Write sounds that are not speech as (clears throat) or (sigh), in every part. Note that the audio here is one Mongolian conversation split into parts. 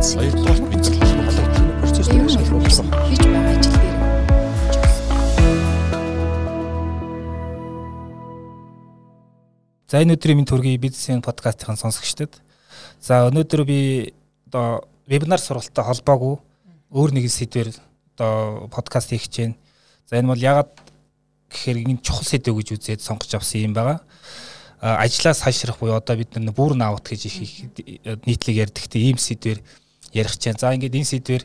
бицсэн. Хоёрдугаар бицэл холбогдох процесс дээр шалгуулсан. Хийж байгаа ажил дээр. За энэ өдрийн минь төргийн бизнесийн подкастын сонсогчдод. За өнөөдөр би одоо вебинар сургалттай холбоогүй өөр нэгэн сэдвээр одоо подкаст хийх гэж байна. За энэ бол ягаад гэхээр энэ чухал сэдв гэж үзээд сонгож авсан юм байгаа. Ажлаа сайшрах буюу одоо бид нар бүрн аут гэж их нийтлэг ярьдагтай ийм сэдвэр ярих байна. За ингээд энэ сэдвэр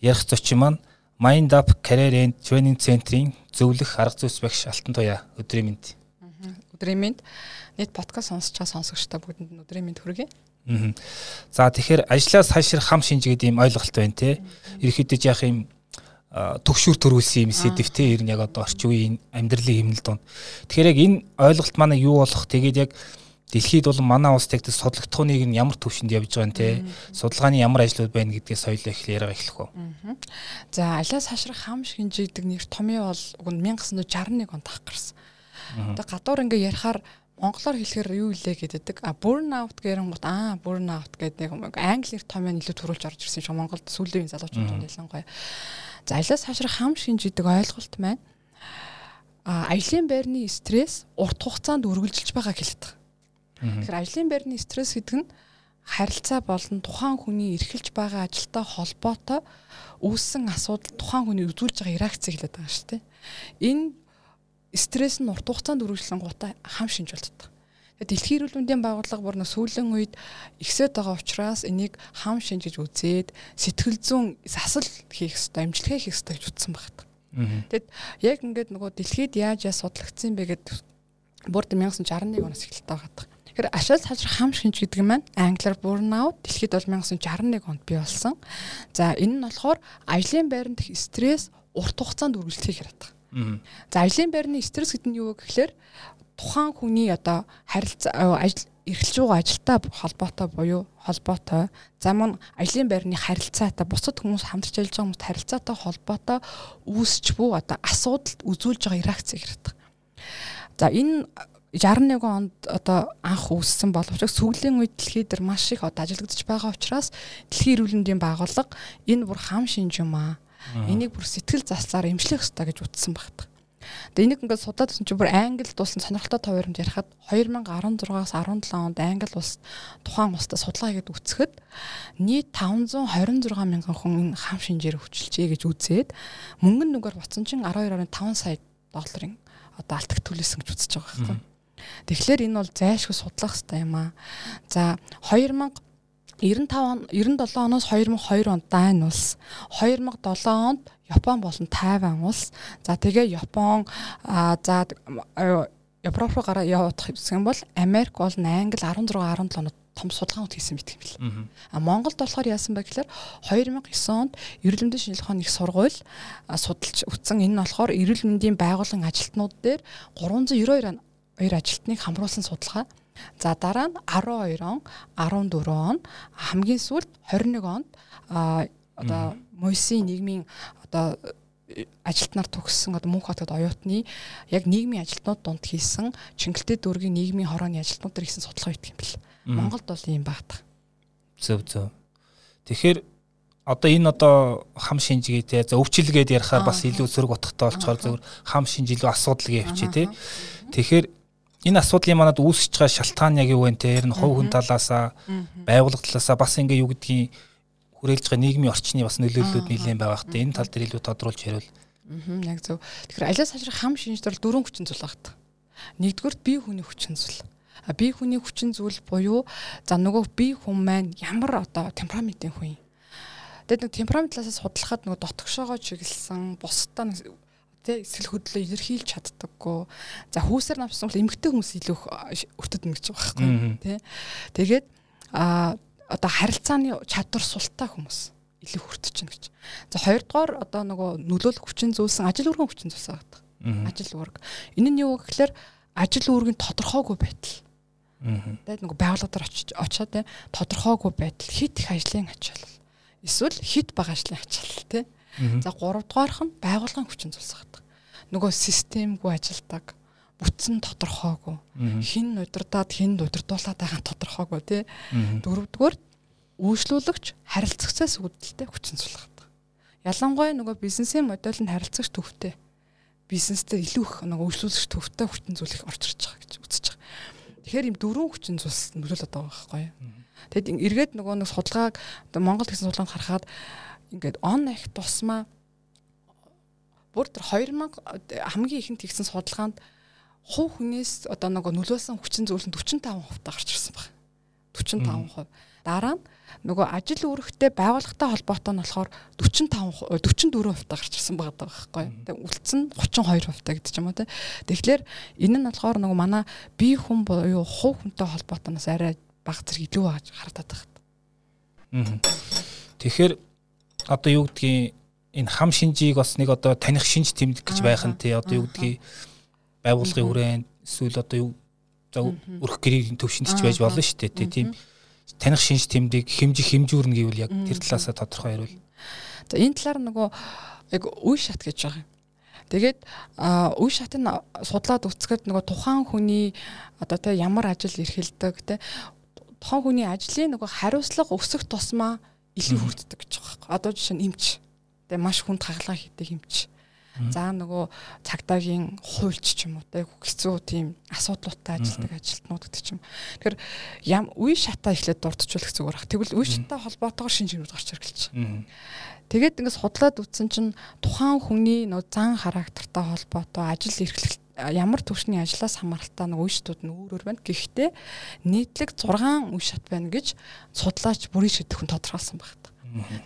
ярих зочин маань Mind Up Career and Training Center-ийн зөвлөх арга зүйс багш Алтан Туяа өдрийн мэнд. Өдрийн мэнд нийт подкаст сонсож байгаа сонсогчдоо бүгдэнд нь өдрийн мэнд хүргэе. За тэгэхээр ажлаа сайшрах хам шинж гэдэг ийм ойлголт байна те. Ерөнхийдөө яах юм төгшүүр төрүүлсэн юм сэдвтэй ер нь яг одоо орчин үеийн амьдралын хэмнэл донд. Тэгэхээр яг энэ ойлголт манай юу болох тэгээд яг дэлхийд бол манай улс тэгт судлагдхууныг нь ямар төвшөнд явж байгаа нь те судалгааны ямар ажлууд байна гэдгээс соёлоо их яриага эхлэх үү. За алиа сайшрах хам шинж гэдэг нэр томьёо бол 1961 онд ах гарсан. Тэгээ гадуур ингээ ярихаар монголоор хэлэхээр юу илээ гэдэг. А burn out гэрэнгუთ аа burn out гэдэг нэг англи нэр томьёо илүү төрүүлж орж ирсэн шиг Монголд сүүлийн залуучууд ялангуяа. За алиас хашрах хам шинж гэдэг ойлголт маань а ажлын байрны стресс урт хугацаанд үргэлжилж байгааг хэлдэг. Тэгэхээр ажлын байрны стресс гэдэг нь харилцаа болон тухайн хүний эрхэлж байгаа ажилтай холбоотой үүссэн асуудал тухайн хүний үзүүлж байгаа реакцийг хэлээд байгаа шүү дээ. Энэ стресс нь урт хугацаанд үргэлжлэн гутаа хам шинж болдог. Дэлхийн эрүүл мэндийн байгууллага бүр нөө сүүлийн үед ихсээд байгаа учраас энийг хам шинж гэж үзээд сэтгэл зүйн засал хийх ёстой, эмчилгээ хийх ёстой гэж утсан багт. Тэгэд яг ингээд нөгөө дэлхийд яаж яаж судлагдсан бэ гэд бүр 1961 оноос эхэлтэй байгаа. Тэгэхээр ашаал салжрах хам шинж гэдэг нь маань англиар burnout дэлхийд бол 1961 онд бий болсон. За энэ нь болохоор ажлын байранд стресс урт хугацаанд яриад байгаа. За ажлын байрны стресс гэдэг нь юу вэ гэхээр тухайн хүний одоо харилцаа ажил эрхэлж байгаа ажилтай холбоотой буюу холбоотой за мөн ажлын байрны харилцаатай бусад хүмүүс хамтарч ажиллаж байгаа хүмүүст харилцаатай холбоотой үүсч буй одоо асуудалд үзүүлж байгаа реакц гэдэг. За энэ 61 онд одоо анх үүссэн боловч сүүлийн үед дэлхийд дээр маш их одоо ажиглагдаж байгаа учраас дэлхийн эрүүл мэндийн байгууллага энэ бүр хам шинж юм аа Энийг бүр сэтгэл заслаар эмчлэх хэрэгтэй гэж утсан багт. Тэгээ энийг ингээд судаад байсан чинь бүр Англид болсон сонирхолтой товаримж ярихад 2016-аас 17 онд Англи улс тухайн улстай судалгаа хийгээд үцхэд нийт 526 мянган хүн хам шинжээр хөвчилжээ гэж үзээд мөнгөн нүгээр буцсан чинь 12.5 сая долларын одоо алтг төлөөсөн гэж үзэж байгаа байхгүй. Тэгэхээр энэ бол зайлшгүй судлах хэрэгтэй юм аа. За 2000 95 97 оноос 2002 онд Дани улс 2007 онд Япон болон Тайван улс за тэгээ Япон за Европ руу гараа явах гэсэн бол Америк болон Англи 16 17 онод том судалгаанууд хийсэн мэт юм бэл. А Монголд болохоор яасан бэ гэхээр 2009 онд эрүүл мэндийн шинжилгээ ухааны их сургууль судалж өгсөн. Энэ нь болохоор эрүүл мэндийн байгууллагын ажилтнууд дээр 392 хоёр ажилтныг хамруулсан судалгаа. За дараа нь 12 он, 14 он, хамгийн сүүлд 21 онд одоо Мойсийн нийгмийн одоо ажилтнаар төгссөн одоо мөнх хотод оюутны яг нийгмийн ажилтнууд донд хийсэн Чингэлтэй дүүргийн нийгмийн хорооны ажилтнууд төр хийсэн судалгаа байдаг юм бэл. Монголд бол ийм багтах. Зөв зөв. Тэгэхээр одоо энэ одоо хам шинжгээтэй за өвчлөгээд ярихаар бас илүү сөрөг утгатай болчоор зөвөр хам шинж илүү асуудал явчих тий. Тэгэхээр энэ асуудлын манад үүсэж байгаа шалтгаан яг юу вэ те ер нь хувь хүн талаасаа байгууллага талаасаа бас ингээ юу гэдгийг хүрээлж байгаа нийгмийн орчны бас нөлөөллүүд нэлээд байгаа хэрэг энэ тал дээр илүү тодруулж хариул. Аа яг зөв. Тэгэхээр алиас хажрах хам шинждэр дөрвөн хүчин зүйл багт. Нэгдүгürt бие хүний хүчин зүйл. А бие хүний хүчин зүйл буюу за нөгөө бие хүн маань ямар одоо темпераментийн хүн юм. Тэгээд нэг темперамент талаас судлахад нөгөө дотгошоогоо чиглэсэн бусдаа тэ эсрэл хөдлөө илэрхийлж чаддаггүй. За хүүсээр намсан бол эмгтэй хүмүүс илүү өртөд мэгж байгаа байхгүй тий. Тэгээд а одоо харилцааны чадвар султай хүмүүс илүү хүртэж чинь гэж. За хоёрдугаар одоо нөгөө нөлөөлөх хүчин зүйлсэн ажил үүргийн хүчин зүйлсэн байдаг. Ажил үүрэг. Энэ нь юу гэхээр ажил үүргийн тодорхойгүй байтал. Тэгээд нөгөө байгууллагаар очиж очоо те тодорхойгүй байтал хит их ажлын ачаал. Эсвэл хит бага ажлын ачаал те. За 3 дугаарх нь байгууллагын хүчин зүйлс байдаг. Нөгөө системгүй ажилдаг бүтэн тодорхойгүй. Хин удирдаад хин удирдуулаад байгаа тодорхойгүй тий. Дөрөвдүгээр үйлчлүүлэгч харилцагчаас үүдэлтэй хүчин сулгаад. Ялангуяа нөгөө бизнесийн модель нь харилцагч төвтэй. Бизнестэй илүү их нөгөө үйлчлүүлэгч төвтэй хүчин зүйл их орж ирж байгаа гэж үзэж байгаа. Тэгэхээр ийм дөрвөн хүчин зүйлс нөлөөлөд байгаа байхгүй юу? Тэгэд эргээд нөгөө нэг судалгааг Монгол гэсэн судалгаанд харахад ингээд он их тусмаа бүр тэр 2000 хамгийн ихэнд хийгсэн судалгаанд хувь хүнээс одоо нөгөө нөлөөсөн хүчин зүйл нь 45% таа гарч ирсэн байна. 45%. Дараа нь нөгөө ажил үүрэгтэй байгууллагатай холбоотой нь болохоор 45 44% таа гарч ирсэн байгаа байхгүй. Тэгээ үлдсэн 32% таа гэдэг ч юм уу те. Тэгэхээр энэ нь болохоор нөгөө манай бие хүн буюу хувь хүнтэй холбоотойноос арай бага зэрэг илүү байна. Тэгэхээр одоо юу гэдгийг энэ хам шинжийг бас нэг одоо таних шинж тэмдэг гэж байх нь тий. Одоо юу гэдгийг байгуулгын хүрээнд эсвэл одоо юу за өрх гэрийн төвшөнд ч байж болно шүү дээ тийм таних шинж тэмдэг хэмжих хэмжүүрнэ гэвэл яг тэр талаасаа тодорхой ярил. За энэ талаар нөгөө яг үе шат гэж байгаа юм. Тэгээд үе шатыг судлаад үзэхэд нөгөө тухайн хүний одоо тэ ямар ажил эрхэлдэг тэ тухайн хүний ажлын нөгөө хариуцлага өсөх тусмаа илүү хүрддэг гэж байгаа байхгүй. Одоо жишээ нь эмч. Тэгээ маш хүнд хагалгаа хийдэг эмч. За нөгөө цагдаагийн хуульч ч юм уу те хэцүү тийм асуудлуудтай ажилладаг ажилтнууд гэдэг ч юм. Тэгэхээр ям үе шатаа ихлээр дурдчихулах зүгээр ах. Тэгвэл үе шатаа холбоотойгоор шинж гинүүд гарч иргэлж байгаа. Тэгээд ингээд судлаад үтсэн чинь тухайн хүний нөө зан характертай холбоотой ажил эрхлэлт ямар төвшний ажлаас хамааралтай нэг үе шатууд нь өөр өөр байна. Гэхдээ нийтлэг 6 үе шат байна гэж судлаач бүрийн шидэхэн тодорхойлсон байна.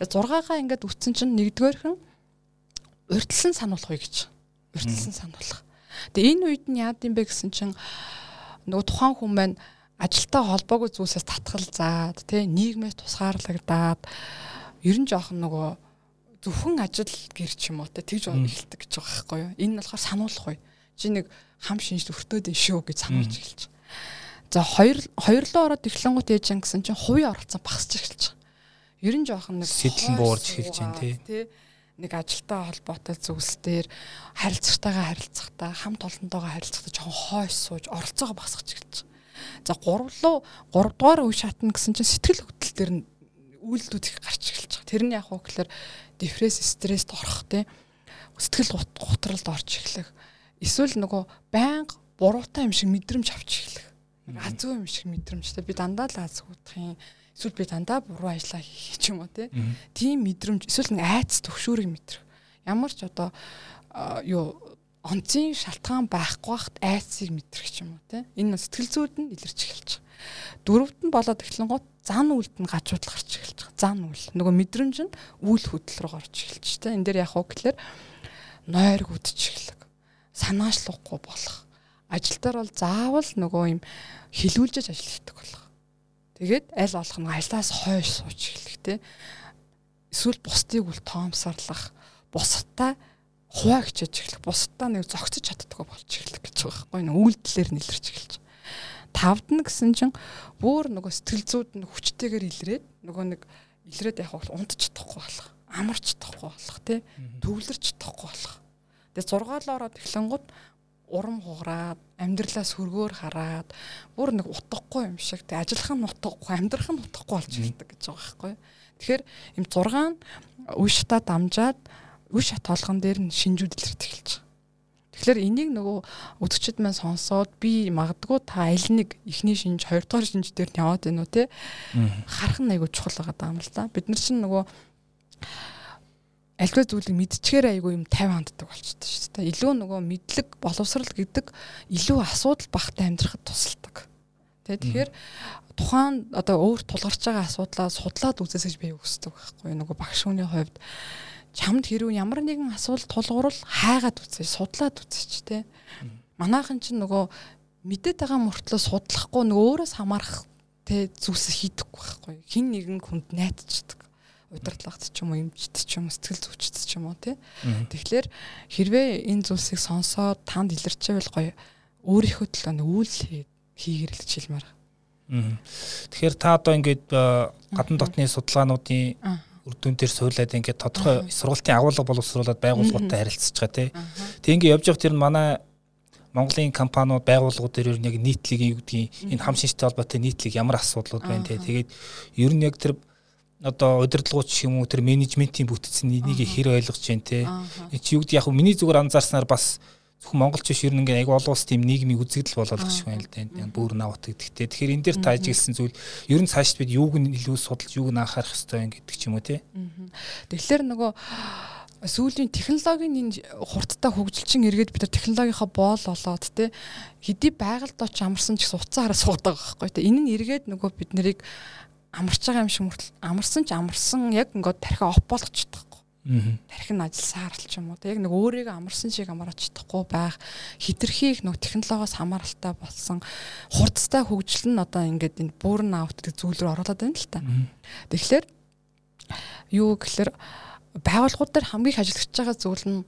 6-гаа ингээд үтсэн чинь нэгдүгээрхэн урьдчилан сануулах үе гэж. Урьдчилан сануулах. Тэгээ энэ үед нь яад юм бэ гэсэн чинь нөгөө тухайн хүн маань ажилтаа холбоогүй зүйлсээс татгал заад тий нийгмээс тусгаарлагдаад ер нь жоохон нөгөө зөвхөн ажил гэр ч юм уу тэгж эхэлдэг гэж байгаа байхгүй юу. Энэ нь болохоор сануулах үе. Чи нэг хам шинж өртөөд ин шүү гэж сануулж эхэлж. За хоёр хоёрлоо ороод эхлэнгуут ээж гэсэн чинь хувийн оролцоо багасч эхэлж. Ер нь жоохон нэг сэтлэн буурж эхэлж байна тий нэг ажилтай холбоотой зүйлс дээр харилцагтайгаа харилцахтаа хамт олонтойгоо харилцахтаа жоохон хойш сууж оролцоогоо багасгах эхэлж байгаа. За 3 руу 3 дугаар үе шатна гэсэн чинь сэтгэл хөдлөл төр нь үйлдэлүүд их гарч эхэлж байгаа. Тэр нь яг уу гэхээр депресс, стресст орох тий сэтгэл гутралд орж эхлэх. Эсвэл нөгөө байнга буруутай юм шиг мэдрэмж авч эхлэх. Азгүй юм шиг мэдрэмж тий би дандаа л азгуудах юм эсвэл би дандаа буруу ажиллаа хийх ч юм уу тийм мэдрэмж эсвэл нэг айц төгшүүрийг мэдрэх ямар ч одоо юу онцгийн шалтгаан байхгүй хахт айцыг мэдрэх ч юм уу те энэ сэтгэл зүйд нь илэрч эхэлж байгаа. Дөрөвд нь болоод эхлэн гот зан үйлд нь гажуудал гарч эхэлж байгаа. Зан үйл. Нөгөө мэдрэмж нь үйл хөдлөл рүү гарч эхэлж те. Энд дээр яг уу гэхэлэр нойрг үдчих эхлэх. Санаачлахгүй болох. Ажил дээр бол заавал нөгөө юм хилүүлжэж ажил хийдэг болох. Тэгээд аль болох нь ажлаас хойш сууж эхлэх те. Эсвэл бусдыг үл тоомсорлох, бусдаа хуваа хичээж эхлэх, бусдаа нэг зогсож чаддгаа болж эхлэх гэж байгаа байхгүй юу? Үйлдэлээр нэлэрч эхэлж. Тавд нь гэсэн чинь бүр нөгөө сэтгэл зүйд нь хүчтэйгээр илрээд нөгөө нэг илрээд яг унтж чадахгүй болох, амарч чадахгүй болох те. Төвлөрч чадахгүй болох. Тэгээ 6 ороод эхлэнгууд урам хугараад амьдралаас хөргөөр хараад бүр нэг утгагүй юм шиг тэг ажиллах нь утгагүй амьдрах нь утгагүй болж ирдэг гэж байгаа байхгүй. Тэгэхээр им 6 үе шатаа дамжаад үе шат толгон дээр нь шинжүүд илэрт эхэлж байгаа. Тэгэхээр энийг нөгөө өдөгчд маань сонсоод би магадгүй та аль нэг ихний шинж, хоёрдугаар шинж дээр нь яваад уу те харах нь айгүй чухал байгаа юм л да. Бид нар чинь нөгөө альва зүйлийг мэдчихээр айгүй юм 50 ханддаг болчихдээ шүү дээ. Илүү нөгөө мэдлэг боловсрал гэдэг илүү асуудал багтай амьдрахад тусалдаг. Тэ тэгэхээр тухайн одоо өөр тулгарч байгаа асуудлаа судлаад үзээс гэж би үсдэг байхгүй нөгөө багш хүний хувьд чамд хэрв ямар нэгэн асуудал тулгуурал хайгаад үзээ судлаад үзээч тэ. Манайхан чинь нөгөө мэдээд байгаа мөртлөө судлахгүй нөгөө өөрөөс хамаарах тэ зүйлс хийдэггүй байхгүй. Хин нэгэн хүнд найдчихдаг удирдлагт ч юм уу эмчт ч юм уу сэтгэл зүйчт ч юм уу тий. Тэгэхээр хэрвээ энэ зүйлсийг сонсоод танд илэрчээвэл гоё. Өөрийнхөө төлөө үйл хийгэр л хичээлмээр. Тэгэхээр та одоо ингээд гадна дотны судалгаануудын үр дүн дээр суулаад ингээд тодорхой сургалтын агуулга боловсруулад байгууллагуудтай харилцаж байгаа тий. Тэг ингээд явж явах тэр нь манай Монголын компаниуд байгууллагууд дээр яг нийтлэг юу гэдгийг энэ хам шинжтэй холбоотой нийтлэг ямар асуудлууд байна те. Тэгээд ер нь яг тэр одоо удирдлагууч юм уу тэр менежментийн бүтцийн энийг хэр ойлгож जैन те. Чи юу гэдэг яг миний зүгээр анзаарснаар бас зөвхөн монголч биш ер нь ингээ айгу олон улс тийм нийгмийн үзэгдэл байгаа шиг байна л да. Бүр навт гэдэгтэй. Тэгэхээр энэ дээр та ажигласан зүйл ер нь цаашд бид юуг нь илүү судалж юуг нь анхаарах хэрэгтэй юм гэдэг ч юм уу те. Тэгэхээр нөгөө сүүлийн технологийн энэ хурдтай хөгжилчин эргээд бид нар технологийнхаа боол болоод те хэдий байгальд оч амарсан ч гэсэн уцаа хараа суудаг байхгүй те энэ нь эргээд нөгөө бид нарыг амарч байгаа юм шиг мөртл амарсан ч амарсан яг ингээд тархиа оп болгочихдаг тархин ажил саарл ч юм уу яг нэг өөрийгөө амарсан шиг амарч чадахгүй байх. Хитрхийг нэг технологиос хамааралтай болсон. Хурдтай хөгжил нь одоо ингээд энэ burn out гэх зүйл рүү оруулаад байна л та. Тэгэхээр юу гэхээр байгууллагууд дээр хамгийн их ажиллаж байгаа зүйл нь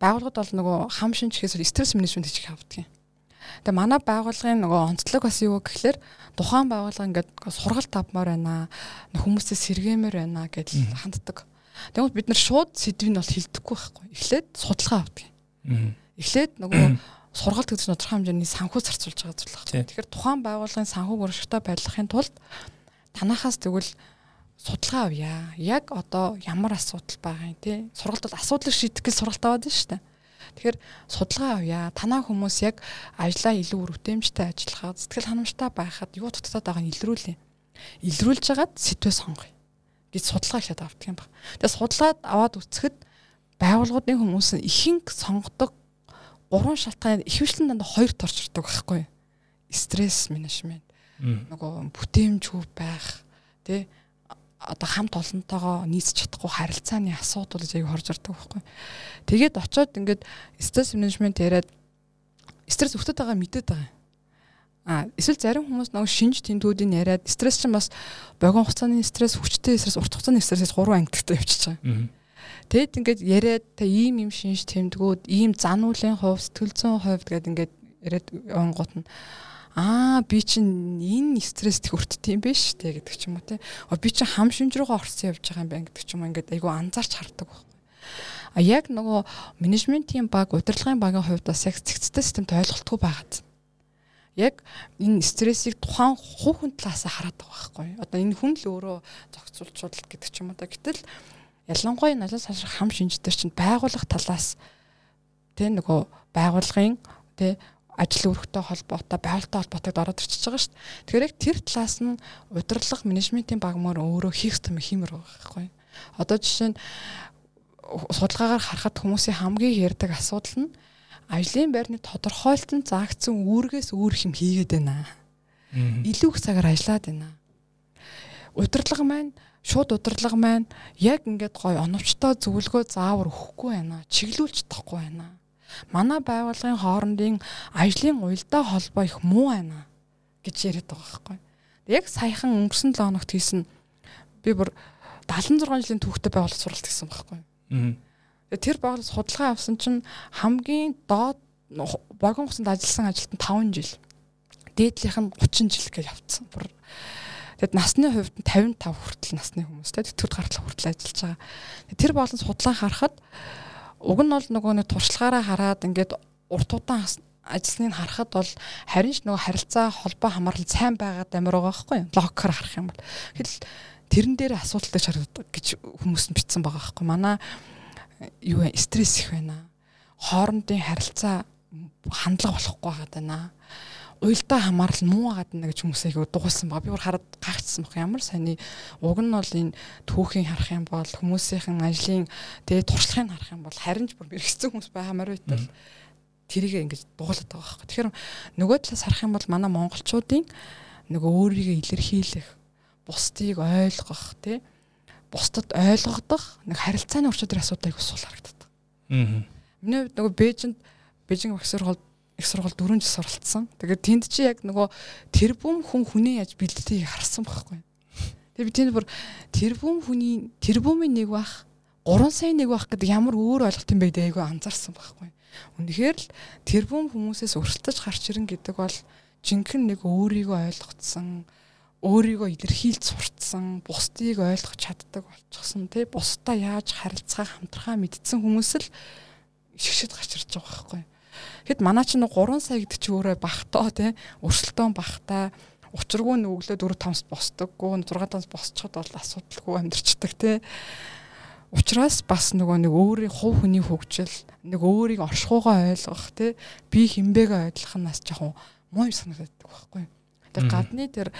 байгууллагууд бол нөгөө хам шинжихээс стресс менежмент хийж хавдаг юм. Тэгээ манай байгууллагын нөгөө онцлог бас юу гэхээр тухайн байгууллага ингээд сургалт авмаар байна. Хүмүүсээс сэргээмээр байна гэж ханддаг. Тэгмэд бид нар шууд сэдвийг нь бол хилдэхгүй байхгүй. Эхлээд судалгаа авдаг. Эхлээд нөгөө (clears throat) сургалт гэж тодорхой хэмжээний санхүү зарцуулж байгаа зүйл байна. Тэгэхээр тухайн байгууллагын санхүүг урагштай байдлахын тулд танахаас тэгвэл судалгаа авъя. Яг одоо ямар асуудал байгаа юм те. Сургалт бол асуудлыг шийдэх гэж сургалт аваад байна шүү дээ. Тэгэхээр судалгаа авъя. Танаа хүмүүс яг ажлаа илүү үр хөтээмжтэй ажиллахад, сэтгэл ханамжтай байхад юу дутагдаад байгааг нь илрүүлээ. Илрүүлж хагаад сэтвээ сонгоё гэж судалгаа хийхэд авдаг юм байна. Тэгээ судалгаад аваад үцхэд байгууллагуудын хүмүүс нь ихэнх сонгодог гурван шалтгааны ихвчлэн дандаа хоёр торчрдог байхгүй? Стресс менежмент. Нөгөө бүтээмжгүй байх, тий одоо хамт олонтойгоо нийцэж чадахгүй харилцааны асуудал гэж аяг хорж ирдэг байхгүй. Тэгээд очиод ингээд стресс менежмент яриад стресс өгтөд байгаа мэдээд байгаа. А эсвэл зарим хүмүүс нөгөө шинж тэмдгүүдийг яриад стресс чинь бас богино хугацааны стресс, хүчтэй стресс, урт хугацааны стрессээс гурван ангидтай явчихж байгаа. Тэгэд ингээд яриад та ийм юм шинж тэмдгүүд, ийм зан үйлийн хувь, сэтгэл зүйн хувьд гэдэг ингээд яриад явангууд нь аа би чинь энэ стресс их өртдөг юм биш үү гэдэг ч юм уу те. Би чинь хам шинж руугаа орсон явж байгаа юм байна гэдэг ч юм ингээд айгу анзаарч хардаг байхгүй. А яг нөгөө менежментийн баг, удирдлагын багийн хувьд бас яг цэгцтэй системд ойлголтгүй байгаад. Яг энэ стрессийг тухайн хүүхэн талаас хараад байгаа байхгүй. Одоо энэ хүн л өөрөө зохицуулчуул гэдэг ч юм уу та. Гэтэл ялангуяа налаас хашрах хам шинж төр чинь байгууллага талаас тэ нөгөө байгууллагын тэ ажил үүрэгтэй холбоотой байгальтай холбоотой ороод ирчихэж байгаа шүү дээ. Тэгэхээр яг тэр талаас нь удирдлага менежментийн багмаар өөрөө хийх юм хиймэр байгаа байхгүй. Одоо жишээ нь судалгаагаар харахад хүмүүсийн хамгийн ярддаг асуудал нь ажлын байрны тодорхойлолтон заагдсан үүргээс өөр хэм хийгээд байна. Илүү их цагаар ажиллаад байна. Удирдлага маань шууд удирдлага маань яг ингээд гой оновчтой зөвлөгөө заавар өгөхгүй байна. Чиглүүлж чадахгүй байна манай байгууллагын хоорондын ажлын уялдаа холбоо их муу байна гэж яриад байгаа байхгүй. Яг саяхан өнгөрсөн 7 хоногт хийсэн би бүр 76 жилийн түүхтэй байгууллага суралт гэсэн байхгүй. Тэр байгууллага судалгаа авсан чинь хамгийн доод богино хугацаанд ажилласан ажилтан 5 жил. Дээдлийнх нь 30 жил гэж авцсан. Бүр Тэгэд насны хувьд 55 хүртэл насны хүмүүс те тэтгэврт гаргалах хүртэл ажиллаж байгаа. Тэр болон судалгаа харахад Уг нь бол нөгөө нэг туршлагаараа хараад ингээд урт удаан ажлыг харахад бол харин ч нөгөө харилцаа холбоо хамаарал сайн байгаад амар байгаа байхгүй юу? Логикоор харах юм бол. Тэгэл тэрэн дээр асуудалтай шаарддаг гэж хүмүүс нь бичсэн байгаа байхгүй юу? Манай юу вэ? Стресс их байна. Хоорондын харилцаа хандлага болохгүй байгаа даа уйлдаа хамаарал муу агаад байна гэж хүмүүс айгу дугуулсан байгаа. Би бүр хараад гайхчихсан баг. Ямар сони уг нь бол энэ түүхийн харах юм бол хүмүүсийн ажлын тэгээ туршлагыг харах юм бол харин ч бүр бэрхсэн хүмүүс байхамаар байтал тэрийг ингэж дугуулдаг байгаа байхгүй. Тэгэхээр нөгөө талаас харах юм бол манай монголчуудын нөгөө өөрийгөө илэрхийлэх, бусдыг ойлгох, тий бусдад ойлгогдох нэг харилцааны орчуудын асуудал айгу сул харагддаг. Аа. Миний нөгөө Бээжинд Бээжин багш сургуульд их сургууль 4 жил суралцсан. Тэгээд тэнд чи яг нөгөө тэрбум хүн хүний яаж бэлддгийг харсан байхгүй. Тэгээд би тэнд бүр тэрбум хүний тэрбумын нэг бах 3 сая нэг бах гэдэг ямар өөр ойлголт юм бэ гэдэг айгүй анзаарсан байхгүй. Үнэхээр л тэрбум хүмүүсээс өрсөлдөж гарч ирэн гэдэг бол жинхэнэ нэг өөрийгөө ойлгоцсон өөрийгөө илэрхийлж сурцсан, бусдыг ойлгох чаддаг болчихсон тий бусдаа яаж харилцаа хамтрахаа мэдсэн хүмүүс л шигшэд гарч ирж байгаа байхгүй. Тэгэд манай чинь 3 сая гэдэг чи өөрөө багтаа тий. Өрсөлдөөн багтаа учиргүй нь өглөө 4 5-ст босдоггүй 6 5-ст босчиход бол асуудалгүй амьдэрчдэг тий. Учираас бас нөгөө нэг өөрийн хувь хүний хөгжил нэг өөрийг оршихуйгаа ойлгох тий. Би хинбэгээ ойлгох нь бас жоохон муу санагддаг байхгүй. Тэр гадны тэр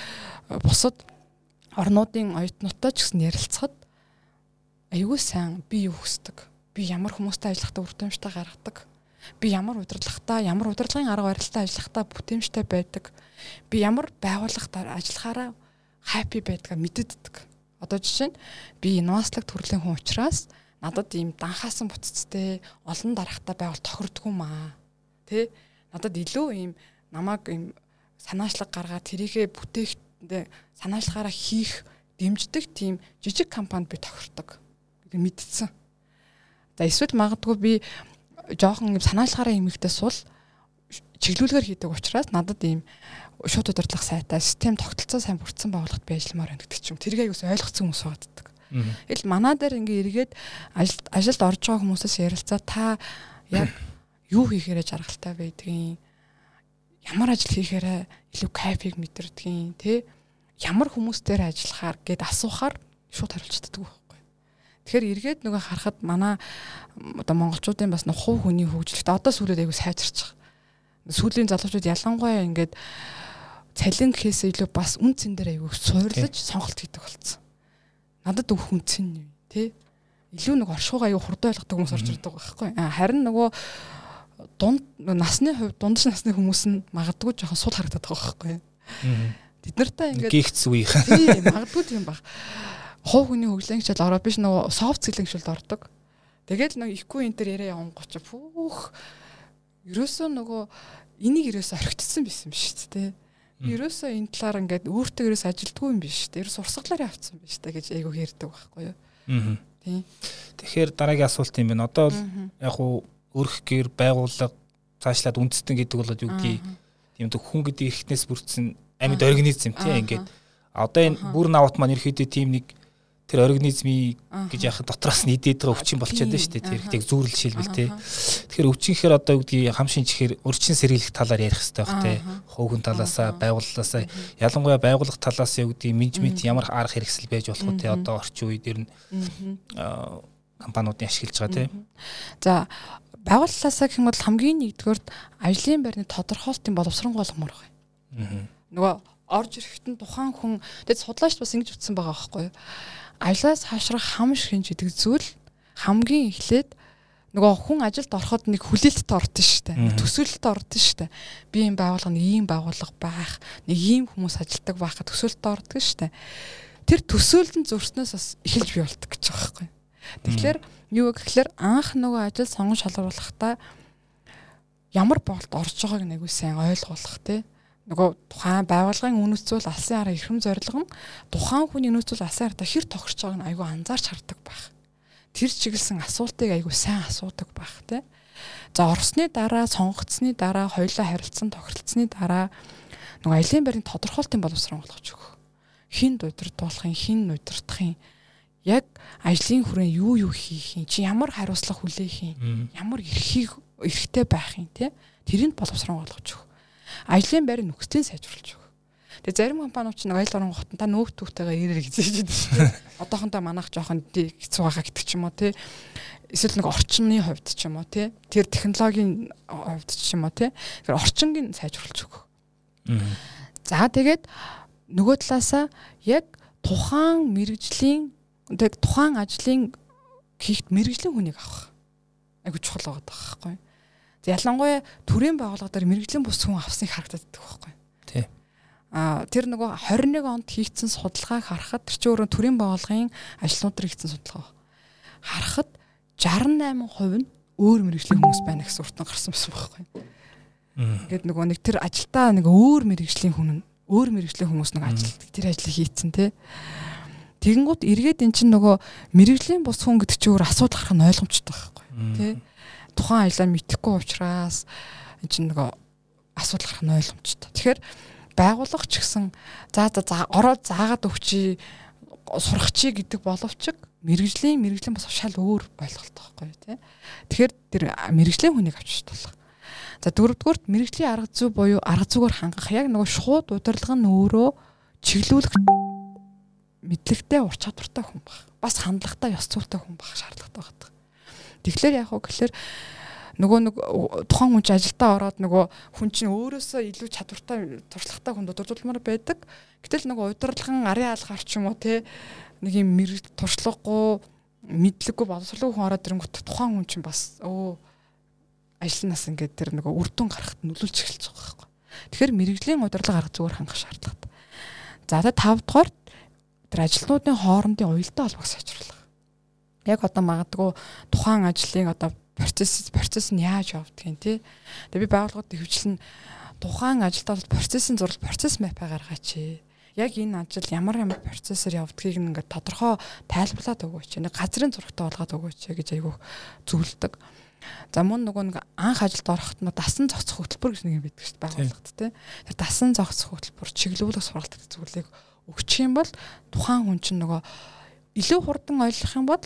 бусад орнуудын оюутнуудтай ч гэсэн ярилцахад аюул сайн би юу хүсдэг? Би ямар хүмүүстэй ажиллахдаа үр дүнштэй гаргадаг би ямар удирдлагатай ямар удирдлагын арга барилтай ажиллахдаа бүтээмжтэй байдаг. Би ямар байгууллагад ажиллахаараа хаппи байдгаа мэддэгдэг одоо жишээ нь би инноваслог төрлийн хүн учраас надад ийм данхаасан буццтэй олон дарахтай байгуул тохирдгүй маа. Тэ? Надад илүү ийм намайг ийм санаачлаг гаргаад тэрийгэ бүтээхдээ санаачлагаараа хийх дэмждэг тийм жижиг компанид би тохирдог. Гэдэг мэдсэн. За эсвэл магадгүй би жоохон юм санаачлагаараа эмэгтэй сул чиглүүлгээр хийдэг учраас надад ийм шууд удирдлах сайтай систем тогтолцоо сайн бүрдсэн байгууллагад би ажилламаар байна гэдэг ч юм. Тэрийг аюус ойлгоцсон хүмүүс байдаг. Ил манаа дээр ингээ эргээд ажилд ажилд орж байгаа хүмүүсээс ярилцаа та яг (coughs) юу хийхээрээ жаргалтай байдгийг ямар ажил хийхээрээ илүү кайфыг мэдэрдгийг тий ямар хүмүүстээр ажиллахаар гэд асуухаар шууд хариулцдаг. Тэгэхээр эргээд нөгөө харахад манай одоо монголчуудын бас нэг хувь хүний хөгжилт одоо сүүлийн аягүй сайжирч байгаа. Сүүлийн залуучууд ялангуяа ингээд цалин гэхээс илүү бас үн цэн дээр аягүй суурлаж сонголт хийдэг болсон. Надад өөх үн цэн юу тий илүү нэг оршуугаа аягүй хурдан ойлгодог хүмүүс орж ирдэг байхгүй. Харин нөгөө дунд насны хувьд дундаж насны хүмүүс нь магадгүй жоохон сул харагдаад байгаа байхгүй. Бид нартай ингээд гихц үеийн. Тийм магадгүй тийм баг. Хов хүний хөглөнгчл ороо биш нөгөө софт цэлэнгшүүлд ордог. Тэгэл нэг ихгүй энэ төр яриа яван гоч пүүх. Ерөөсөө нөгөө энийг ерөөсөө орхитсан байсан биш үү те. Ерөөсөө энэ талаар ингээд өөртөө ерөөс ажилдгүй юм биш те. Ерөөс урсгалаар явцсан биш те гэж айгу хэрдэг байхгүй юу. Аа. Тийм. Тэгэхээр дараагийн асуулт юм байна. Одоо бол яг уу өрх гэр байгууллага цаашлаад үндэстэн гэдэг бол юу гэдгийг тийм хүн гэдэг эрхтнээс бүрдсэн амьд организм тийм ингээд одоо энэ бүр навт маань ерөөдөө тийм нэг тэр организмыг гэж яхад дотроос нь идээд байгаа өвчин болчиход байна шүү дээ. Тэр ихтэй зүүрэл шилбэл те. Тэгэхээр өвчнөхээр одоо үгдгийг хам шинжихээр өрчин сэргийлэх талаар ярих хэрэгтэй байх те. Хөөгн талаасаа байгууллагаасаа ялангуяа байгууллага талаас юу гэдгийг менежмент ямар арга хэрэгсэл байж болох вэ те. Одоо орчин үед ер нь компаниудын ашиглаж байгаа те. За байгууллагаасаа гэх юм бол хамгийн нэгдүгээр ажлын байрны тодорхойлтын боловсрон болгомоор байна. Нөгөө орж ирэхэд тухайн хүн тэгээд судлаач бас ингэж утсан байгаа байхгүй юу? Ажлаас хашрах хам шинж гэдэг зүйл хамгийн эхлээд нөгөө хүн ажилд ороход нэг хүлээлттэй ордон шүү дээ. Төсөөлөлтөд ордон шүү дээ. Би энэ байгууллага нэг ийм байгууллага байх, нэг ийм хүмүүс ажилдаг байхад төсөөлөлтөд ордог шүү дээ. Тэр төсөөлөлтөнд зөрснөөс бас эхэлж бий болдог гэж байгаа байхгүй? Тэгэхээр юу гэхээр анх нөгөө ажил сонгон шалгаруулахдаа ямар болд орж байгааг нэг үсэн ойлгуулах тий нөгөө тухайн байгууллагын үнэт зүйл алсын хараа эрхэм зорилго нь тухайн хүний үнэт зүйл алсын хараа хэр тохирч байгааг нь айгүй анзаарч хардаг байх. Тэр чиглэсэн асуултыг айгүй сайн асуудаг байх тий. За орсны дараа сонгогдсны дараа хоёулаа харилцсан тохиролцсны дараа нөгөө аялын байрны тодорхойлтын боловсрол болгож өгөх. Хин удирдуулахын, хин удирдахын яг ажлын хүрээ юу юу хийх юм чи ямар хариуцлага хүлээх юм ямар эрхийг эрхтэй байх юм те тэрийг боловсрон болгож өг ажлын байр нөхцөлийг сайжруулж өг Тэгээ зарим компаниуд ч нэг аялал орон хотон та нөөц түүхтэйгээ ирээр гэж хэлж дээ. (laughs) Одоохондоо манайх жоохон хэцүү байгаа гэдэг ч юм уу тий. Эсвэл нэг орчны хувьд ч юм уу тий. Тэр технологийн хувьд ч юм уу тий. Тэгэхээр орчингийн сайжруулж өгөх. За тэгээд нөгөө талаасаа яг тухайн мэрэгжлийн тэг тухайн ажлын хийхт мэрэгжлийн хүнийг авах айгу чухал байгаа байхгүй. Ялангуяа төрийн байгууллага дээр мэрэгжлийн бус хүн авсныг харагдаад байдаг байхгүй. Тий. А тэр нөгөө 21 онд хийгдсэн судалгааг харахад тэр чинь өөрөө төрийн байгууллагын ажлууд дээр хийгдсэн судалгаа. Харахад 68% нь өөр мэрэгжлийн хүмүүс байна гэсэн уртан гарсан байсан байхгүй. Ингээд нөгөө нэг тэр ажилдаа нэг өөр мэрэгжлийн хүн өөр мэрэгжлийн хүмүүс нэг ажил тэр ажлыг хийцэн тий. Тэгэнгუთ эргээд эн чинь нөгөө мэрэгжлийн бус хүн гэдэг чинь өөр асуудал гарах нь ойлгомжтой байхгүй тий. Тухайн аялаа мэдхгүй учраас эн чинь нөгөө асуудал гарах нь ойлгомжтой. Тэгэхээр байгууллага ч гэсэн за за ороод заагаад өгчий сурах чи гэдэг боловч мэрэгжлийн мэрэгжлийн бас шал өөр ойлголт байхгүй тий. Тэгэхээр тэр мэрэгжлийн хүнийг авч болох. За дөрөвдүгürt мэрэгжлийн арга зүй буюу арга зүгээр хангах яг нөгөө шууд удирдлага нь өөрөө чиглүүлэх мэдлэгтэй ур чадвартай хүн баг. Бас хандлагатай ёс зүйтэй хүн баг шаардлагатай байдаг. Тэгэхээр яг уу гэхэлэр нөгөө нэг тухайн хүн чинь ажилдаа ороод нөгөө хүн чинь өөрөөсөө илүү чадвартай туршлагатай хүнд удирдуулмаар байдаг. Гэтэл нөгөө удирдлагын арын алгаар ч юм уу те нэг юм мэрэг туршлагагүй мэдлэггүй боловсролгүй хүн ороод ирэнгүүт тухайн хүн чинь бас өө ажлынаас ингээд тэр нөгөө үр дүн гарахад нөлөөлж эхэлж байгаа байхгүй. Тэгэхээр мэрэгжлийн удирдлага арга зүгээр хангах шаардлагатай. За тэ 5 дугаар тэр ажилтнуудын хоорондын уялдаа холбоог сайжруулах. Яг одоо магадгүй тухайн ажлын одоо процесс процесс нь яаж явдгийг тий. Тэгээ би байгууллагууд хөвчлэн тухайн ажилтаа процессын зураг процесс мап гаргаач яг энэ ажил ямар ямар процессор явдгийг ингээд тодорхой тайлбарлаад өгөөч. Нэг газрын зурагтай болгоод өгөөч гэж айгүйх зөвлөдөг. За мөн нөгөө нэг анх ажилд ороход нь дасан зохицох хөтөлбөр гэж нэг юм байдаг шүү дээ байгууллагад тий. Тэр дасан зохицох хөтөлбөр чиглүүлэх сургалт гэдэг зүйлийг өгчих юм бол тухайн хүн чинь нөгөө илүү хурдан ойлгох юм бол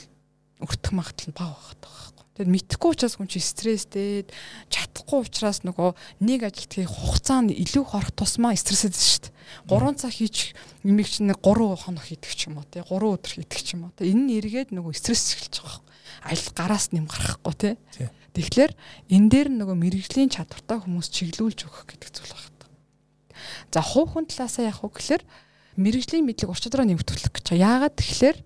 өртөх магадлал нь бага байгаа байхгүй. Тэгээд мэдхгүй учраас хүн чинь стресстэй чадахгүй учраас нөгөө нэг ажилтгийг хугацаа нь илүү хорох тусмаа стрессэд шүү дээ. 3 цаг хийж нэмийг чинь 3 хоног хийдэг ч юм уу тий 3 өдөр хийдэг ч юм уу. Энэ нь эргээд нөгөө стресс эхэлж байгаа байхгүй. Ажил гараас нэм гарахгүй тий. Тэгэхээр энэ дээр нөгөө мэрэгжлийн чадвартай хүмүүс чиглүүлж өгөх гэдэг зүйл байна. За хувь хүн талаасаа яг уу гэхэлэр мэрэгжлийн мэдлэг ур чадвараа нэмэгдүүлэх гэж. Яагаад тэгэхээр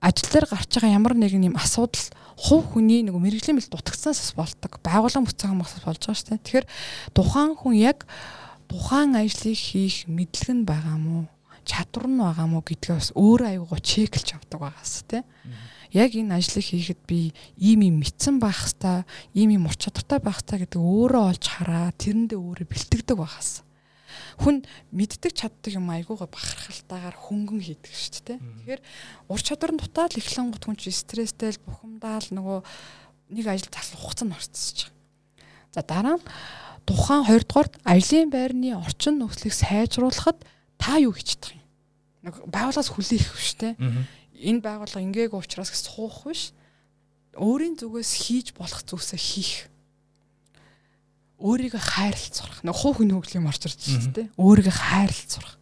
ажил дээр гарч байгаа ямар нэгэн юм асуудал хувь хүний нэг мэрэгжлийн мэл дутагцсанаас болдог. Байгууллага мөцсөн хамгаас болж байгаа шүү дээ. Тэгэхээр тухайн хүн яг тухайн ажлыг хийх мэдлэг нь байгаа мó, чадвар нь байгаа мó гэдгээ бас өөрөө аюугаа чеклж авдаг байгаас тий. Яг энэ ажлыг хийхэд би ийм юм мэдсэн байх хэвээр, ийм юм ур чадвартай байх хэвээр гэдэг өөрөө олж хараа, тэрэндээ өөрөө бэлтгэдэг байгаас хүн мэддэг чаддаг юм айгуугаа бахархалтайгаар хөнгөн хийдэг шүү дээ. Тэгэхээр ур чадвар нь дутаад эхлэн гут хүн чи стресстэй л бухимдаал нөгөө нэг ажил таслах хугацаа нь орцсож байгаа. За дараа нь тухайн 20 дугаарт ажлын байрны орчин нөхцөлийг сайжруулахад та юу хийж чадах юм? Нэг байгууллагаас хүлээх биш те. Энэ байгууллага ингээгүй учраас суух биш. Өөрийн зүгээс хийж болох зүйлсээ хийх өөрийгөө хайрлах сурах. Нэг хуу хүн хөгжлийн орж ирж байна тийм. Өөрийгөө хайрлах сурах.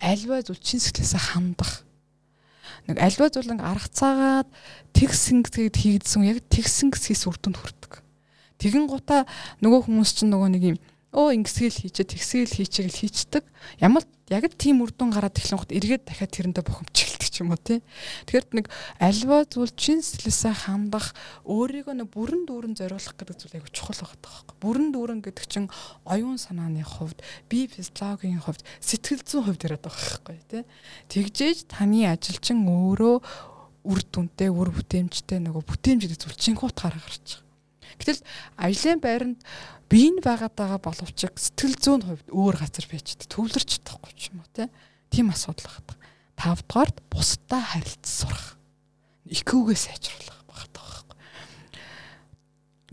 Альва зүйл чин сэтгэлээсээ хандах. Нэг альва зүйл нэг аргацаагаад тэгсэн гэд хийгдсэн яг тэгсэн гэсгээс үр дүнд хүрдэг. Тэгэн гутаа нөгөө хүмүүс чинь нөгөө нэг юм өө ингэсгээл хийчээ тэгсгээл хийчээ гэл хийчдэг. Ямар яг тийм үр дүн гараад эхлэн гот эргээд дахиад тэрэндээ бухимчилдаг ч юм уу тий. Тэгэхээр нэг альва зүйл чин сэтгэлээсээ хандах өөрийгөө нэг бүрэн дүүрэн зориулах гэдэг зүйл айгу чухал байгаа байхгүй. Бүрэн дүүрэн гэдэг чинь оюун санааны хувьд, бие физиологийн хувьд, сэтгэл зүйн хувьд яриад байгаа байхгүй тий. Тэгжээж таны ажилчин өөрөө үр дүнтэй, үр бүтээмжтэй нөгөө бүтээмж гэдэг зүйл чинь утгаараа гарч байгаа. Гэтэл ажлын байранд биеийн байгаад байгаа боловч сэтгэл зүйн хувьд өөр газар байж төвлөрч чадахгүй ч юм уу тийм асуудал байгаа. Тавдугаард бусдаа харилцаж сурах. IQ-гээ сайжруулах багт байгаа байхгүй.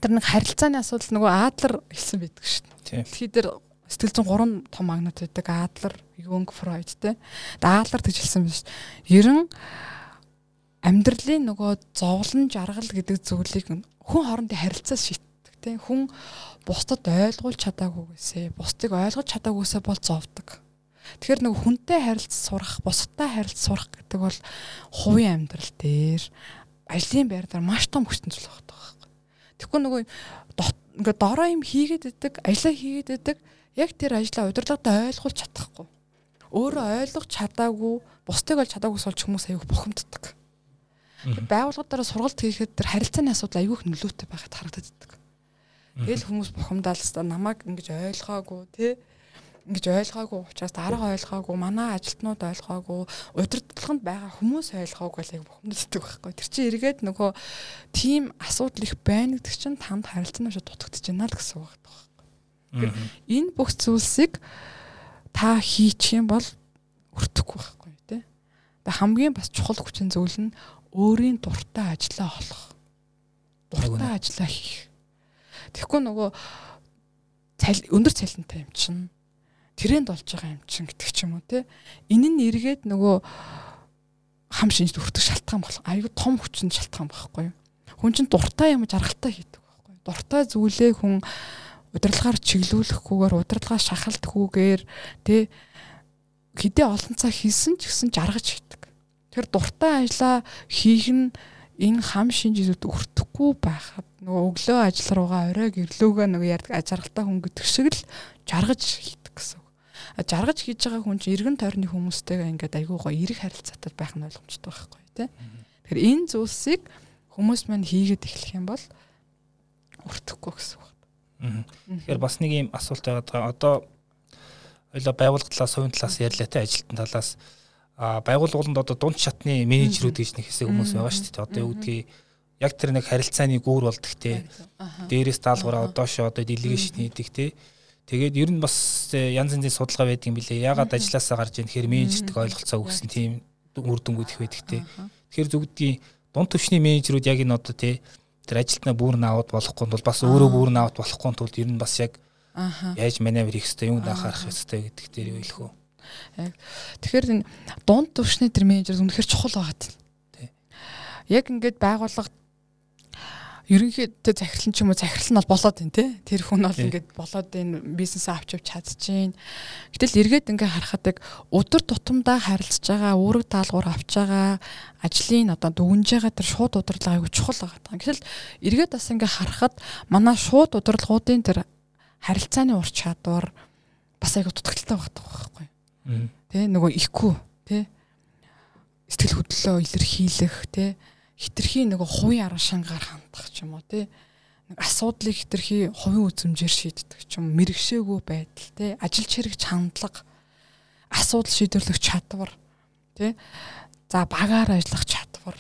Тэр нэг харилцааны асуудал нөгөө Адлер хэлсэн байдаг шүү дээ. Тэгэхээр тэр сэтгэл зүйн гурван том магнат байдаг. Адлер, Юнг, Фройд те. Адлер гэж хэлсэн байна шүү дээ. Ерэн амьдралын нөгөө зовлон жаргал гэдэг зүйлийг хүн хоорондын харилцаас шийддэг те. Хүн бусдад ойлгуулж чадаагүйгээсээ бусдыг ойлгож чадаагүйсээ бол зовдөг. Тэгэхээр нэг хүнтэй харилцаж сурах, бусдтай харилцаж сурах гэдэг бол хувийн амьдрал дээр ажлын байр дээр маш том хүчин зүйл багт байгаа. Тэгэхгүй нөгөө ингээд дороо юм хийгээд идэг, ажиллаа хийгээд идэг, яг тэр ажлаа удирдлагатай ойлгуулж чадахгүй. Өөрөө ойлгож чадаагүй, бусдыг олж чадаагүйс болж хүмүүс аяг бухимддаг. Байгууллагуудаараа сургалт хийхэд тэр харилцааны асуудал аягүй их нөлөөтэй байгаад харагдаад байдаг. Тэгэл хүмүүс бухимдаалстаа намайг ингэж ойлгоогүй тий ингэж ойлгоогүй учраас дарга ойлгоогүй манай ажилтнууд ойлгоогүй удирдлаганд байгаа хүмүүс ойлгоогүй л яг бухимддаг байхгүй. Тэр чинь эргээд нөгөө тийм асуудал их байна гэдэг чинь танд харилцан шиг дутагдж байна л гэсэн үг байхгүй. Энэ бүх зүйлсийг та хийчих юм бол өртөхгүй байхгүй тий? Хамгийн бас чухал хүчин зүйл нь өөрийн дуртай ажиллаа олох. Дуртай ажиллаа хийх. Тэгэхгүй нөгөө өндөр цалинтай юм чинь тренд болж байгаа юм чинь гэдэг ч юм уу те. Энэ нь эргээд нөгөө хам шинжд өртөх шалтгаан болох аюу том хүчин шалтгаан байхгүй юу? Хүн чинь дуртай юм жаргалтай хийдэг байхгүй юу? дуртай зүйлээ хүн удирдлагаар чиглүүлэхгүйгээр удирдлагаа шахалтгүйгээр тэ хэдий олон цаг хийсэн ч гэсэн жаргаж хийдэг. Тэр дуртай ажлаа хийх нь энэ хам шинжилүүд өртөхгүй байхад нөгөө өглөө ажил руугаа орой гэрлөөгөө нөгөө ярддаг ажаргалтай хүн гэдэг шиг л жаргаж хийдэг гэсэн үг. А жаргаж хийж байгаа хүн чинь эргэн тойрны хүмүүстэйгээ ингээд айгүй гоо эрг харилцаатай байх нь ойлгомжтой байхгүй тий. Тэгэхээр энэ зүйлсийг хүмүүс маань хийгээд эхлэх юм бол өртөхгүй гэсэн үг. Тэгэхээр бас нэг юм асуулт байгаа. Одоо ойлоо байгууллага талаас, хувийн талаас ярьлаа те ажилтны талаас а байгууллагууд одоо дунд шатны менежерүүд гэж нэг хэсэг хүмүүс байгаа шүү дээ. Одоо юу гэдгийг яг тэр нэг харилцааны гүүр болдог те. Дээрээс даалгавраа одоошоо одоо делегашн хийдэг те. Тэгээд ер нь бас янз янзын судалгаа байдаг юм билээ. Ягаад ажилласаа гарч ийн тэгэхээр менежердэг ойлголцоо өгсөн тийм үр дүнгууд их байдаг те. Тэгэхээр зүгдгийн дунд төвчний менежерүүд яг энэ одоо те тэр ажилтнаа бүрэн аваад болохгүй тул бас өөрөө бүрэн аваад болохгүй тул ер нь бас яг яаж маневр хийх хэрэгтэй юунд анхаарах хэрэгтэй гэдэг дээр вэ? Тэгэхээр энэ дунд төвшний тэр менежер үнэхээр чухал байгаа тийм. Яг ингээд байгууллага ерөнхийдөө захирал ч юм уу захирал нь бол болоод байна те. Тэр хүн бол ингээд болоод энэ бизнесээ авч явж чадчихээн. Гэтэл эргээд ингээд харахад яг өдөр тутамдаа харилцаж байгаа, үүрэг даалгавар авч байгаа, ажлын одоо дүгнж байгаа тэр шууд удирдлага аягүй чухал байгаа. Гэтэл эргээд бас ингээд харахад манай шууд удирдлагуудын тэр харилцааны ур чадвар бас аягүй дутагдaltaй байгаа байхгүй. Тэ нөгөө ихгүй тэ сэтгэл хөдлөлөө илэрхийлэх тэ хитрхи нөгөө хувийн арга шангаар хандах ч юм уу тий нэг асуудлыг хитрхи хувийн үзмжээр шийддэг ч юм мэрэгшээгүй байдал тий ажил чирэгч хандлага асуудал шийдвэрлэх чадвар тий за багаар ажиллах чадвар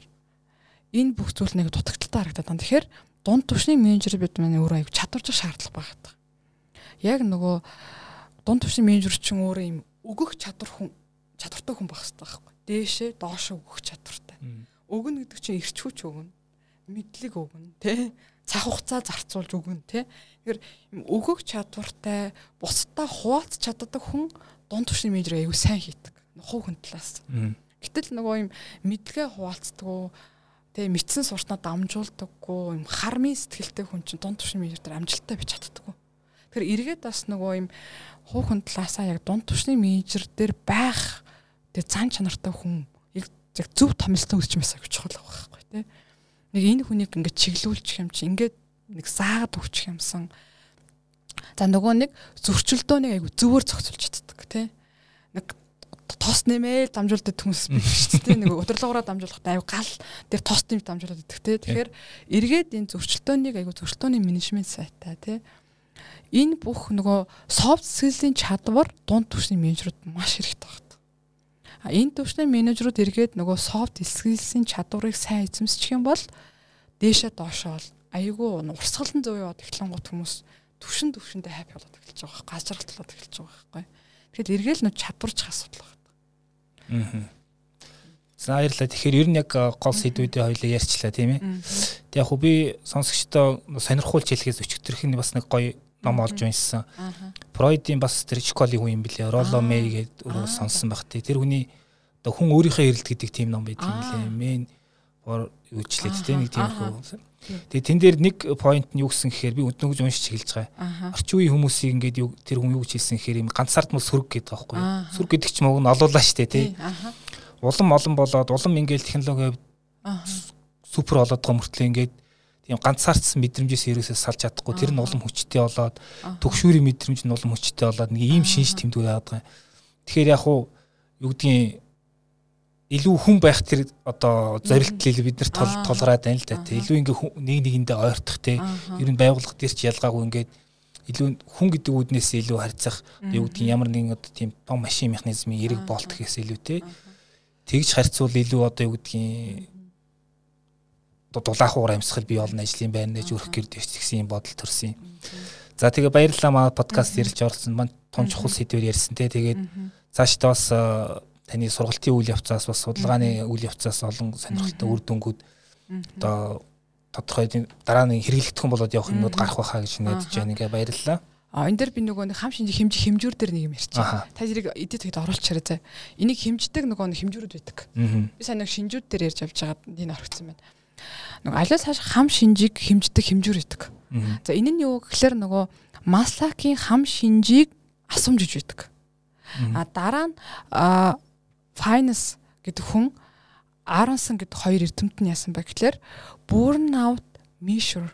энэ бүх зүйл нэг дутагдaltaй харагдаад байна. Тэгэхээр дунд түвшний менежер бид маань өөрөө аяг чадварч шаардлага байгаа. Яг нөгөө дунд түвшний менежер чинь өөрөө юм өгөх чадвар хүн чадвартай хүн байх хэрэгтэй байхгүй. Дээшээ доошоо өгөх чадвартай. Өгнө гэдэг чинь ирчүүч өгнө. Мэдлэг өгнө, тэ? Цаг хугацаа зарцуулж өгнө, тэ? Тэгэхээр өгөх чадвартай бусдаа хуваалц чаддаг хүн дунд түвшний менежер аягүй сайн хийдэг. Хувь хүн талаас. Гэтэл нөгөө юм мэдлэгээ хуваалцдаг тэгээ мэдсэн суртнаа дамжуулдаггүй юм хармын сэтгэлтэй хүн чинь дунд түвшний менежер дээр амжилттай бич чаддаггүй. Тэгэхээр эргээд бас нөгөө юм хуухын талаасаа яг дунд түвшний менежер дээр байх тэр цаан чанартай хүн яг зөв томилсон юмсаа гэж чухал байгаа байхгүй тий. Нэг энэ хүнийг ингээд чиглүүлчих юм чи ингээд нэг саагаад өгчих юмсан. За нөгөө нэг зөрчилдөөнийг айгу зөвөр зохицуулж чаддаг тий. Нэг тос нэмэл дамжуулдаг хүмүүс биш шүү дээ. Нэг удирдлагаараа дамжуулахтай аюу гал дээр тос нэм дамжуулаад идэх тий. Тэгэхээр эргээд энэ зөрчилдөөнийг айгу зөрчилдөөний менежмент сайтай тий энэ бүх нөгөө софт скиллийн чадвар дунд түвшний менежерүүд маш хэрэгтэй байна. Энэ түвшний менежерүүд эргээд нөгөө софт скиллийн чадварыг сайн эзэмсчих юм бол дээшээ доошоо бол айгүй урсгалан зөө яваад эхлэнгуут хүмүүс түвшин түвшиндээ хайп болоод эхэлж байгаа байхгүй газаргалтлаад эхэлж байгаа байхгүй. Тэгэхээр эргээл нөө чадварч асуудал байна. Аа. За баярлалаа. Тэгэхээр ер нь яг гол сэдвүүдээ хоёлаа ярьчлаа тийм ээ. Тэг яг би сонсогчдоо сонирхуулж хэлхээс өчигдөрх нь бас нэг гоё ном олж уншсан. Фройдийн бас тэр школийн хүн юм билээ. Роло Мэй гэдэг өөрөө сонссон баг тий. Тэр хүний оо хүн өөрийнхөө эрэлт гэдэг тийм ном байт юм лээ. Мэн бор юучлээд тий нэг тийм хөө. Тэгээ тэн дээр нэг point нь юу гэсэн гэхээр би өднөгж уншиж эхэлж байгаа. Орчин үеийн хүмүүсийг ингээд юу тэр хүн юу гэж хэлсэн гэхээр юм ганцаард мө сүрэг гэдэг байхгүй юу? Сүрэг гэдэг ч мөн олуулаа штэ тий. Улам олон болоод улам ингээд технологи супер болоод байгаа мөртлөө ингээд тийм ганцаардсан мэдрэмжээс ерөөсөө салж чадахгүй. Тэр нь улам хүчтэй болоод төгшүүрийн мэдрэмж нь улам хүчтэй болоод нэг ийм шинж тэмдэг яадаг байгаа. Тэгэхээр яг уу юу гэдгийг илүү хүн байх тэр одоо зорилтлыг бид нар тол толгараад байна л да. Илүү ингээ нэг нэгэндээ ойртох те. Ер нь байгууллага дээр ч ялгаагүй ингээд илүү хүн гэдэг үүднээс илүү харьцах юу гэдгийг ямар нэгэн одоо тийм том машин механизмын эрэг болт гэхээс илүү те. Тэгж харьцуул илүү одоо юу гэдгийг дулаахуугаар амьсгал бий олон ажлын байр нээж өрөх гэр дэвч гэсэн юм бодол төрсөн юм. За тэгээ баярлалаа маа подкаст ярилж орсон маань том чухал сэдвээр ярьсан те. Тэгээд цаашдаа бас э, таны сургалтын үйл явцаас бас судалгааны үйл явцаас олон сонирхолтой үр дүнгууд одоо тодорхой дараа нь хэрэглэгдэх болоод явах юмнууд гарах байхаа гэж найдаж байна. Ингээ баярлалаа. А энэ дээр би нөгөө нэг хам шинж хэмжих хэмжүүр дээр нэг юм ярьчих. Та зэрэг эдэд тэгэд оруулчихарай заа. Энийг хэмждэг нөгөө нэг хэмжүүрүүд байдаг. Би сайн нэг шинжүүд дээр ярьж авч байгаад энэ орчихсон байна нөгөө алиас хааш хам шинжийг хэмждэг хэмжүүр идэг. За энэ нь юу гэхээр нөгөө Маслакийн хам шинжийг асуумжиж байдаг. А дараа нь Finance гэдэг хүн Аронсон гэдэг хоёр эрдэмтэн нь яасан бэ гэхээр burnout measure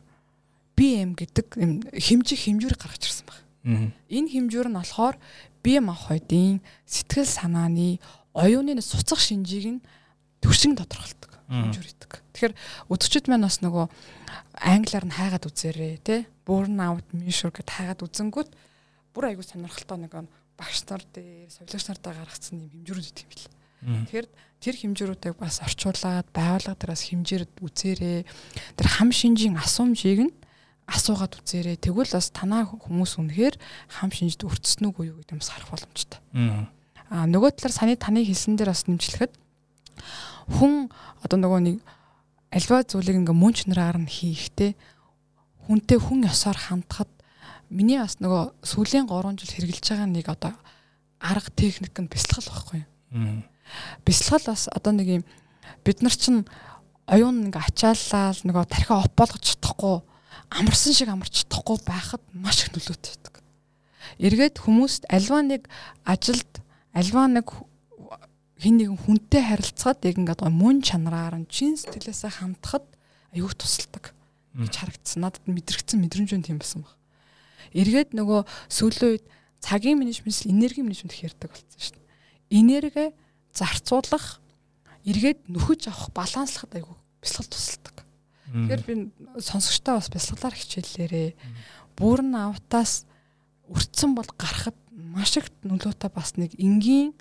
BM гэдэг юм хэмжих хэмжүүрийг гаргаж ирсэн байна. Энэ хэмжүүр нь болохоор бие махбодын сэтгэл санааны оюуны суцах шинжийг нь төвшин тодорхойлдог хэмжүүр идэг. Тэгэхээр өдөрчд маань бас нөгөө англиар нь хайгаад үзээрэй те burnout measure гэд хайгаад үзэнгүүт бүр айгүй сонирхолтой нэг багш нар дээр совилогч нартаа гаргацсан юм хэмжүүрүүд идэв юм бэл. Тэгэхээр тэр хэмжүүрүүдийг бас орчуулад байгууллага дээрээс хэмжээр үзээрэй. Тэр хам шинжийн асуумжийг нь асуугаад үзээрэй. Тэгвэл бас танаа хүмүүс үнэхээр хам шинжид өртсөн үгүй юу гэдэг юмс харах боломжтой. Аа нөгөө талаар саны таны хэлсэн дээр бас нэмжлэхэд хүн одоо нөгөө нэг альва зүйлийг ингээ мөн чанараар нь хийхдээ хүнтэй хүн ёсоор хандхад миний бас нөгөө сүүлийн 3 жил хэрэгжилж байгаа нэг одоо арга техник нь бясалгал байхгүй юу. Бясалгал бас одоо нэг юм бид нар чинь оюун ингээ ачааллаа нөгөө тархиа оп болгож чадахгүй амарсан шиг амарч чадахгүй байхад маш их нөлөөтэй байдаг. Эргээд хүмүүст альва нэг ажилд альва нэг хин нэгэн хүнтэй харилцаад яг ингээд мөн чанараар нь чин сэтгэлээсээ хандхад аюух тусалдаг гэж харагдсан. Надад мэдрэгдсэн мэдрэмж нь тийм байсан баг. Эргээд нөгөө сүүлийн үед цагийн менежмент, энерги менежмент хэрдэг болсон шүү дээ. Энерги зарцуулах, эргээд нөхөж авах, баланслахад аюух бясалгал тусалдаг. Тэгэхээр би сонсогчтой бас бясалгалаар хичээллээрээ бүрэн автаас өртсөн бол гарахад маш их нөлөөтэй бас нэг энгийн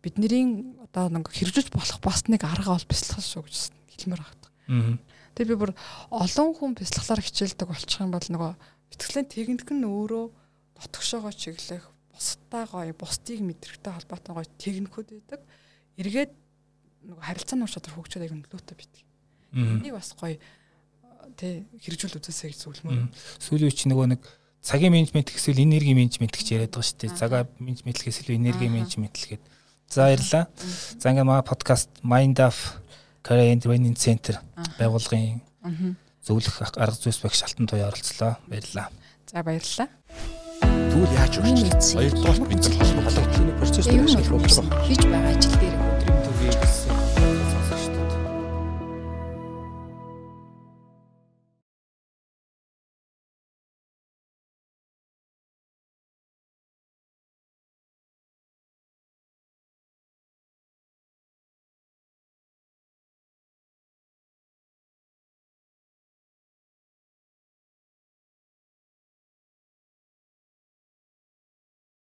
бидний одоо нэг хэрэгжүүлж болох бас нэг арга бол бясалгал шүү гэж хэлмээр байна. Тэгээ би бүр олон хүн бясалгалаар хичээлдэг болчих юм бол нөгөө итгэлийн техник нь өөрөө дотгошоогоо чиглэх бусдаа гоё бусдыг мэдрэгтэй холбоотой гоё техникүүд байдаг. Эргээд нөгөө харилцааны ур чадвар хөгжөөд аяг нөлөөтэй битгий. Энийг бас гоё тий хэрэгжүүл үзээсэй гэж зөвлөмөр. Сүүлийн үе чи нөгөө нэг цагийн менежмент гэхэл энерги менежмент гэж яриад байгаа шүү дээ. Цагаа менежмент гэхэл энерги менежмент гэдэг. За баярлаа. За ингээд маа подкаст Mind of Career Training Center байгуулгын зөвлөх арга зүйс багш Алтан туяа оролцлоо. Баярлаа. За баярлалаа. Тэгвэл яаж вэ? Хоёрдугаар бинцэл холбоо болоод процесс дээр ажиллах хийж байгаа ажил дээр өдрийн төвийг